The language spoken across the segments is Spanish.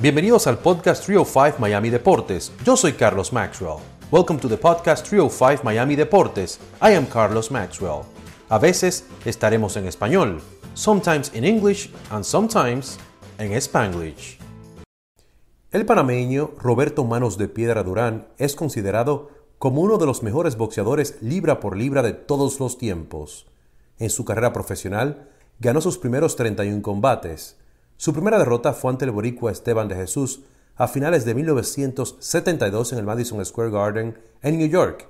Bienvenidos al podcast 305 Miami Deportes. Yo soy Carlos Maxwell. Welcome to the podcast 305 Miami Deportes. I am Carlos Maxwell. A veces estaremos en español, sometimes in English and sometimes en Spanglish. El panameño Roberto Manos de Piedra Durán es considerado como uno de los mejores boxeadores libra por libra de todos los tiempos. En su carrera profesional, ganó sus primeros 31 combates, su primera derrota fue ante el boricua Esteban de Jesús a finales de 1972 en el Madison Square Garden en New York,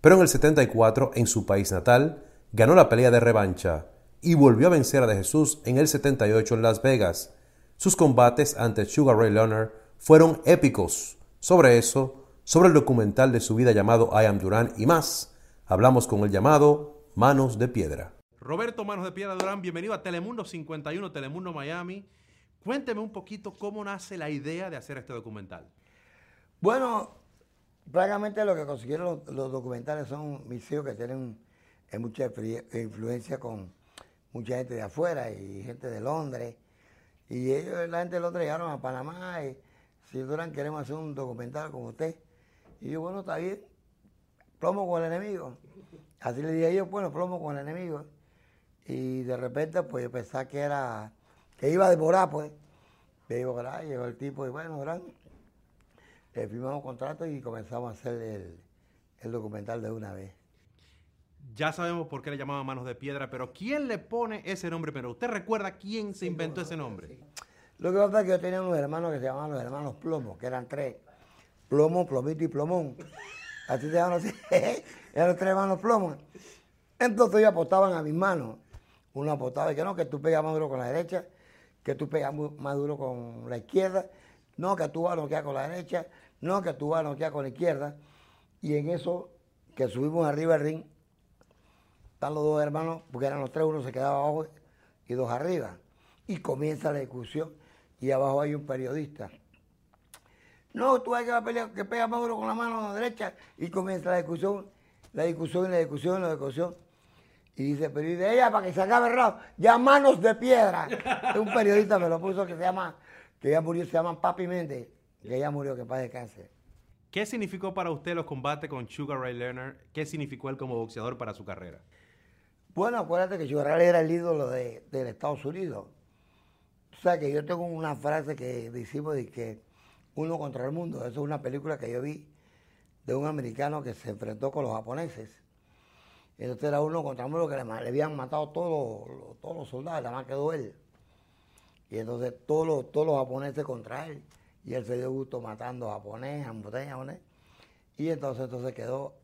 pero en el 74 en su país natal ganó la pelea de revancha y volvió a vencer a de Jesús en el 78 en Las Vegas. Sus combates ante Sugar Ray Leonard fueron épicos. Sobre eso, sobre el documental de su vida llamado I Am Durán y más, hablamos con el llamado Manos de Piedra. Roberto Manos de Piedra Durán, bienvenido a Telemundo 51, Telemundo Miami. Cuénteme un poquito cómo nace la idea de hacer este documental. Bueno, prácticamente lo que consiguieron los, documentales son mis hijos que tienen mucha influencia con mucha gente de afuera y gente de Londres. Y ellos, la gente de Londres llegaron a Panamá y si duran queremos hacer un documental con usted. Y yo, bueno, está bien, plomo con el enemigo. Así le dije yo, bueno, plomo con el enemigo. Y de repente, pues yo pensaba que era que iba a demorar, pues. Le digo, ¿verdad? Llegó el tipo y bueno, ¿verdad? Le firmamos contrato y comenzamos a hacer el, documental de una vez. Ya sabemos por qué le llamaban Manos de Piedra, pero ¿quién le pone ese nombre? Pero ¿usted recuerda quién se inventó ese nombre? Lo que pasa es que yo tenía unos hermanos que se llamaban los hermanos Plomo, que eran tres. Plomo, Plomito y Plomón. Así se llamaban así. eran los tres hermanos Plomo. Entonces ellos apostaban a mis manos. Uno apostaba y que no, que tú pegas más duro con la derecha que tú pegas más duro con la izquierda, no que tú vas a noquear con la derecha, no que tú vas a noquear con la izquierda. Y en eso que subimos arriba del ring, están los dos hermanos, porque eran los tres, uno se quedaba abajo y dos arriba. Y comienza la discusión y abajo hay un periodista. No, tú hay que pelear, que pega más duro con la mano derecha y comienza la discusión, la discusión y la discusión y la discusión. Y dice, pero y de ella para que se acabe el rato, ya manos de piedra. un periodista me lo puso que se llama, que ya murió, se llama Papi Méndez, que ella murió, que de cáncer. ¿Qué significó para usted los combates con Sugar Ray Leonard? ¿Qué significó él como boxeador para su carrera? Bueno, acuérdate que Sugar Ray era el ídolo de, del Estados Unidos. O sea, que yo tengo una frase que decimos de que uno contra el mundo. Eso es una película que yo vi de un americano que se enfrentó con los japoneses entonces era uno contra uno que le, habían matado todos los, todos los soldados, nada más quedó él. Y entonces todos los, todos los japoneses contra él. Y él se dio gusto matando a japonés, japonés. Y entonces, entonces quedó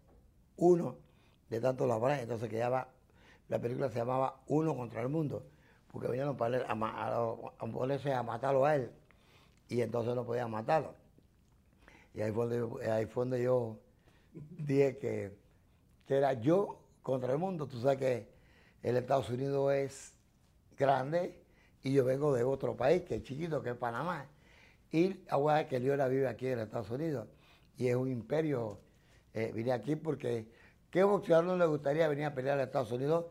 uno de tantos japoneses. Entonces quedaba, la película se llamaba Uno contra el mundo. Porque venían a, a, a matarlo a él. Y entonces no podían matarlo. Y ahí fue donde, ahí fue donde yo dije que era yo contra el mundo. Tú sabes que el Estados Unidos es grande y yo vengo de otro país que es chiquito, que es Panamá. Y ahora que Leona vive aquí en Estados Unidos y es un imperio. Eh, vine aquí porque ¿qué boxeador no le gustaría venir a pelear a Estados Unidos?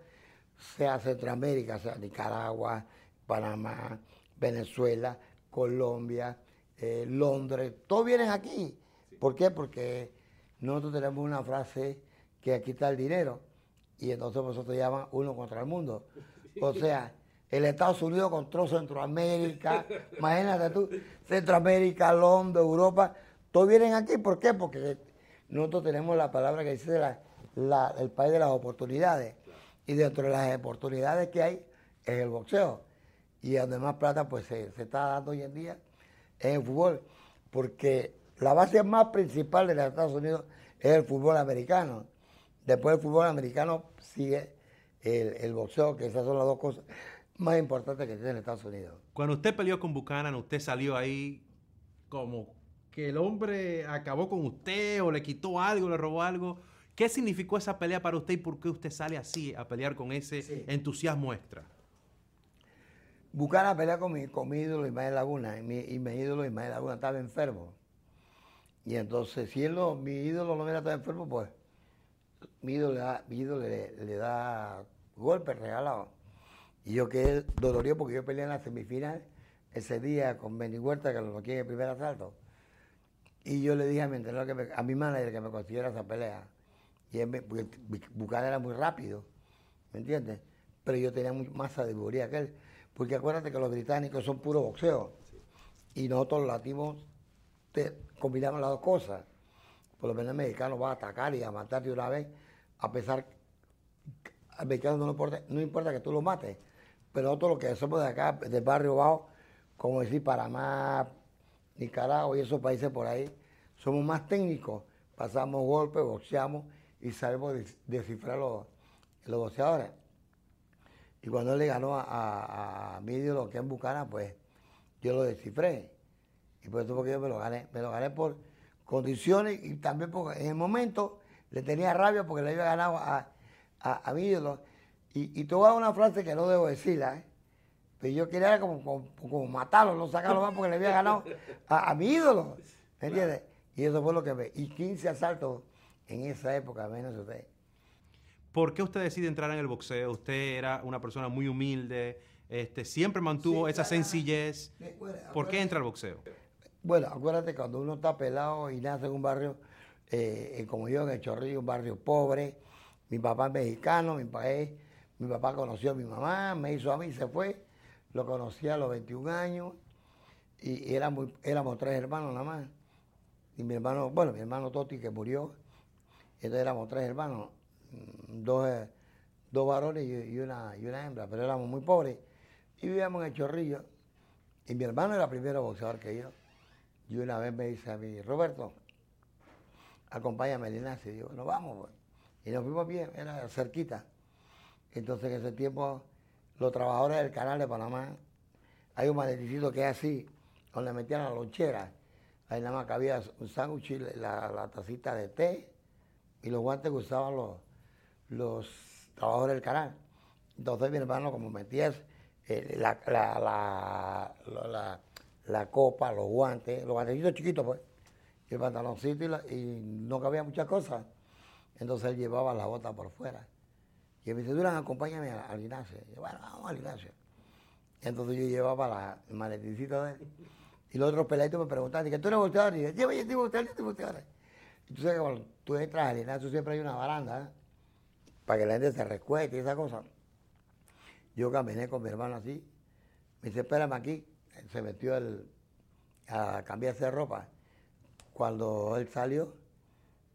Sea Centroamérica, sea Nicaragua, Panamá, Venezuela, Colombia, eh, Londres, todos vienen aquí. ¿Por qué? Porque nosotros tenemos una frase que aquí está el dinero y entonces nosotros llaman uno contra el mundo. O sea, el Estados Unidos contra Centroamérica, imagínate tú, Centroamérica, Londres, Europa, todos vienen aquí, ¿por qué? Porque nosotros tenemos la palabra que dice el país de las oportunidades. Y dentro de las oportunidades que hay es el boxeo. Y donde más plata pues se, se está dando hoy en día es el fútbol. Porque la base más principal de los Estados Unidos es el fútbol americano. Después del fútbol americano sigue el, boxeo, que esas son las dos cosas más importantes que tiene en Estados Unidos. Cuando usted peleó con Buchanan, usted salió ahí como que el hombre acabó con usted o le quitó algo, le robó algo. ¿Qué significó esa pelea para usted y por qué usted sale así a pelear con ese entusiasmo extra? Buchanan pelea con mi, con mi ídolo Ismael Laguna y mi, y mi ídolo Ismael Laguna estaba enfermo. Y entonces, si él mi ídolo no hubiera estado enfermo, pues mi ídolo, le, da golpes regalados. Y yo quedé dolorido porque yo peleé en la semifinal ese día con Benny Huerta, que lo noqué en el primer asalto. Y yo le dije a mi entrenador, que me- a mi manager que me consiguiera esa pelea. Y él me, porque era muy rápido, ¿me entiendes? Pero yo tenía más sabiduría que él. Porque acuérdate que los británicos son puro boxeo. Y nosotros los latinos te- combinamos las dos cosas. Por lo menos el mexicano va a atacar y a matar de una vez, a pesar al mexicano no importa, no importa que tú lo mates, pero nosotros lo que somos de acá, del barrio bajo, como decir Panamá, Nicaragua y esos países por ahí, somos más técnicos, pasamos golpes, boxeamos y sabemos des- descifrar los, los boxeadores. Y cuando él le ganó a, a, a mi ídolo, que es Bucana, pues yo lo descifré. Y por eso porque yo me lo gané. Me lo gané por condiciones y también porque en el momento le tenía rabia porque le había ganado a, a, a mi ídolo. Y, y te voy a dar una frase que no debo decirla, ¿eh? Pero yo quería como, como, como matarlo, no sacarlo más porque le había ganado a, a mi ídolo. ¿Me entiendes? Y eso fue lo que me... Y 15 asaltos en esa época, menos usted. ¿Por qué usted decide entrar en el boxeo? Usted era una persona muy humilde, este, siempre mantuvo Sí, esa claro. sencillez. ¿Por qué entra al boxeo? Bueno, acuérdate cuando uno está pelado y nace en un barrio, eh, eh, como yo en el Chorrillo, un barrio pobre, mi papá es mexicano, mi papá, es- mi papá conoció a mi mamá, me hizo a mí, se fue, lo conocí a los 21 años y, y éramos, tres hermanos nada más. Y mi hermano, bueno, mi hermano Toti que murió, entonces éramos tres hermanos, mm, dos, eh, dos varones y, y una, y una hembra, pero éramos muy pobres. Y vivíamos en el Chorrillo. Y mi hermano era primero boxeador que yo. Y una vez me dice a mí, Roberto, acompáñame al gimnasio. Y yo, bueno, vamos. pues. Y nos fuimos bien, era cerquita. Entonces en ese tiempo, los trabajadores del canal de Panamá, hay un maleticito que es así, donde metían la lonchera. Ahí nada más cabía un sándwich, la, la tacita de té y los guantes que usaban los, los trabajadores del canal. Entonces mi hermano, como metía eh, la, la, la, la- copa, los guantes, los guantecitos chiquitos, pues, y el pantaloncito y, la- y no cabía muchas cosas. Entonces él llevaba la bota por fuera. Y él me dice, Durán, acompáñame al, gimnasio. Y yo, bueno, vamos al gimnasio. Entonces yo llevaba la, el maleticito de él. Y los otros peladitos me preguntaban, que tú eres boxeador? Y yo, lleva, yo estoy boxeador, yo estoy boxeador. Y cuando tú entras al gimnasio siempre hay una baranda, ¿eh? para que la gente se recueste y esa cosa. Yo caminé con mi hermano así, me dice, espérame aquí. Se metió el- a cambiarse de ropa. Cuando él salió,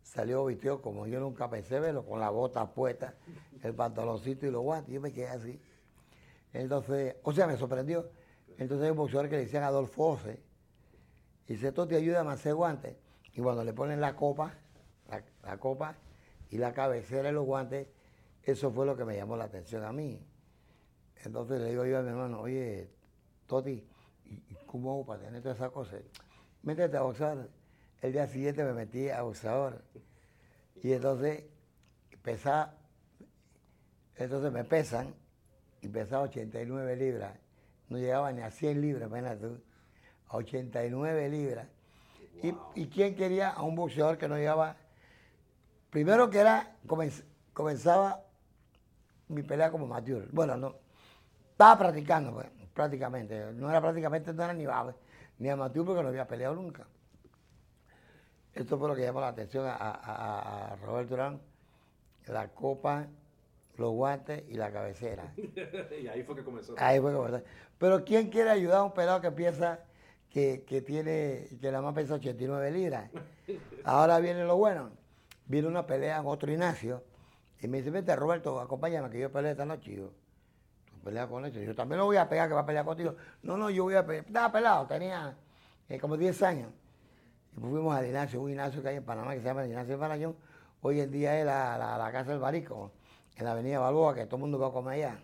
salió vestido como yo nunca pensé verlo, con la bota puesta, el pantaloncito y los guantes. Yo me quedé así. Entonces, o sea, me sorprendió. Entonces hay un boxeador que le decían Adolfo Ose. Y dice, esto te ayuda a hacer guantes. Y cuando le ponen la copa, la, la copa y la cabecera y los guantes, eso fue lo que me llamó la atención a mí. Entonces le digo yo a mi hermano, oye, Toti, ¿y cómo hago para tener todas esas cosas? Métete a boxeador. El día siguiente me metí a boxeador. Y entonces pesaba, entonces me pesan y pesaba 89 libras. No llegaba ni a 100 libras, imagínate tú. A 89 libras. Y, ¿Y quién quería a un boxeador que no llegaba? Primero que era, comenz- comenzaba mi pelea como amateur. Bueno, no, estaba practicando, pues, prácticamente. No era prácticamente, no era ni, ba- ni amateur porque no había peleado nunca. Esto fue lo que llamó la atención a, a- a- Roberto Durán, la copa, los guantes y la cabecera. y ahí fue que comenzó. Ahí fue como- Pero ¿quién quiere ayudar a un pelado que piensa que, que tiene, que nada más pesa 89 libras? Ahora viene lo bueno. Viene una pelea en otro Ignacio y me dice, vente Roberto, acompáñame que yo peleo esta noche. Y yo, tú peleas con este. Yo también lo voy a pegar que va a pelear contigo. No, no, yo voy a pelear. Estaba pelado, tenía eh, como 10 años. Y fuimos al Ignacio, un Ignacio que hay en Panamá que se llama el Ignacio de Marañón. Hoy en día es la, la- Casa del Barico, en la Avenida Balboa, que todo el mundo va a comer allá.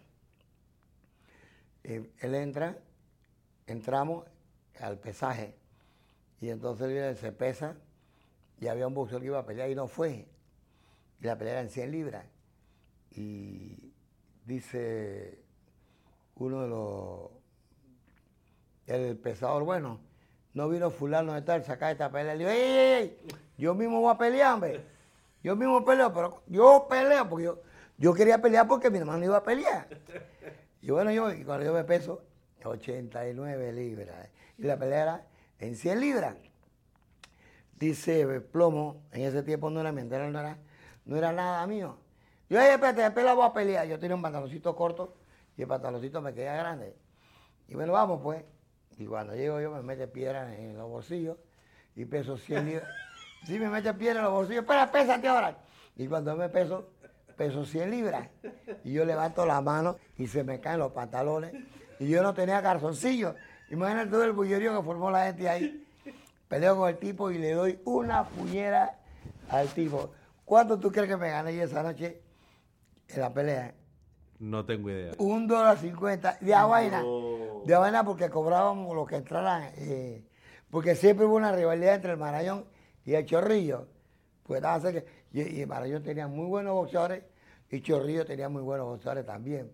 Eh, él entra, entramos al pesaje. Y entonces él se pesa y había un boxeador que iba a pelear y no fue. Y la pelea era en 100 libras. Y dice uno de los, el pesador, bueno, no vino fulano de tal, sacar esta pelea. Le digo, ¡ey, ey! Yo mismo voy a pelear, hombre. Yo mismo peleo, pero yo peleo porque yo, yo quería pelear porque mi hermano iba a pelear. Y bueno, yo, cuando yo me peso, 89 libras. Y la pelea era en 100 libras. Dice Plomo, en ese tiempo no era mi no era, no era nada mío. Yo, espérate, después la voy a pelear. Yo tenía un pantaloncito corto y el pantaloncito me quedaba grande. Y bueno, vamos pues. Y cuando llego yo me mete piedra en los bolsillos y peso 100 libras. Sí, me mete piedra en los bolsillos. Espera, pésate ahora. Y cuando me peso, peso 100 libras. Y yo levanto la mano y se me caen los pantalones. Y yo no tenía calzoncillos. Imagínate todo el bullerío que formó la gente ahí. Peleo con el tipo y le doy una puñera al tipo. ¿Cuánto tú crees que me gané esa noche en la pelea? No tengo idea. Un dólar cincuenta de a vaina. De a vaina porque cobrábamos lo que entraran. Eh, porque siempre hubo una rivalidad entre el Marañón y el Chorrillo. Pues y, y el Marañón tenía muy buenos boxeadores y Chorrillo tenía muy buenos boxeadores también.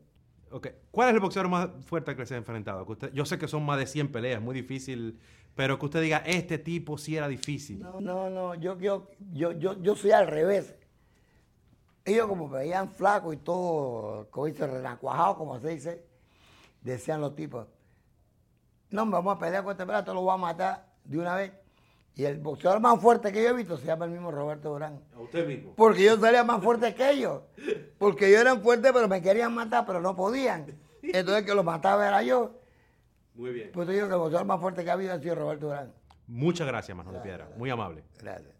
Okay. ¿Cuál es el boxeador más fuerte que se ha enfrentado? yo sé que son más de 100 peleas, muy difícil, pero que usted diga, este tipo sí era difícil. No, no, no yo, yo, yo, yo, yo soy al revés. Ellos como me veían flaco y todo, como dice, renacuajado, como se dice, decían los tipos, no, vamos a pelear con este pelea, te lo voy a matar de una vez. Y el boxeador más fuerte que yo he visto se llama el mismo Roberto Durán. ¿A usted mismo? Porque yo salía más fuerte que ellos. Porque ellos eran fuertes, pero me querían matar, pero no podían. Entonces el que lo mataba era yo. Muy bien. Pues te digo que el boxeador más fuerte que ha habido ha sido Roberto Durán. Muchas gracias, Manuel de Piedra. Muy amable. Gracias.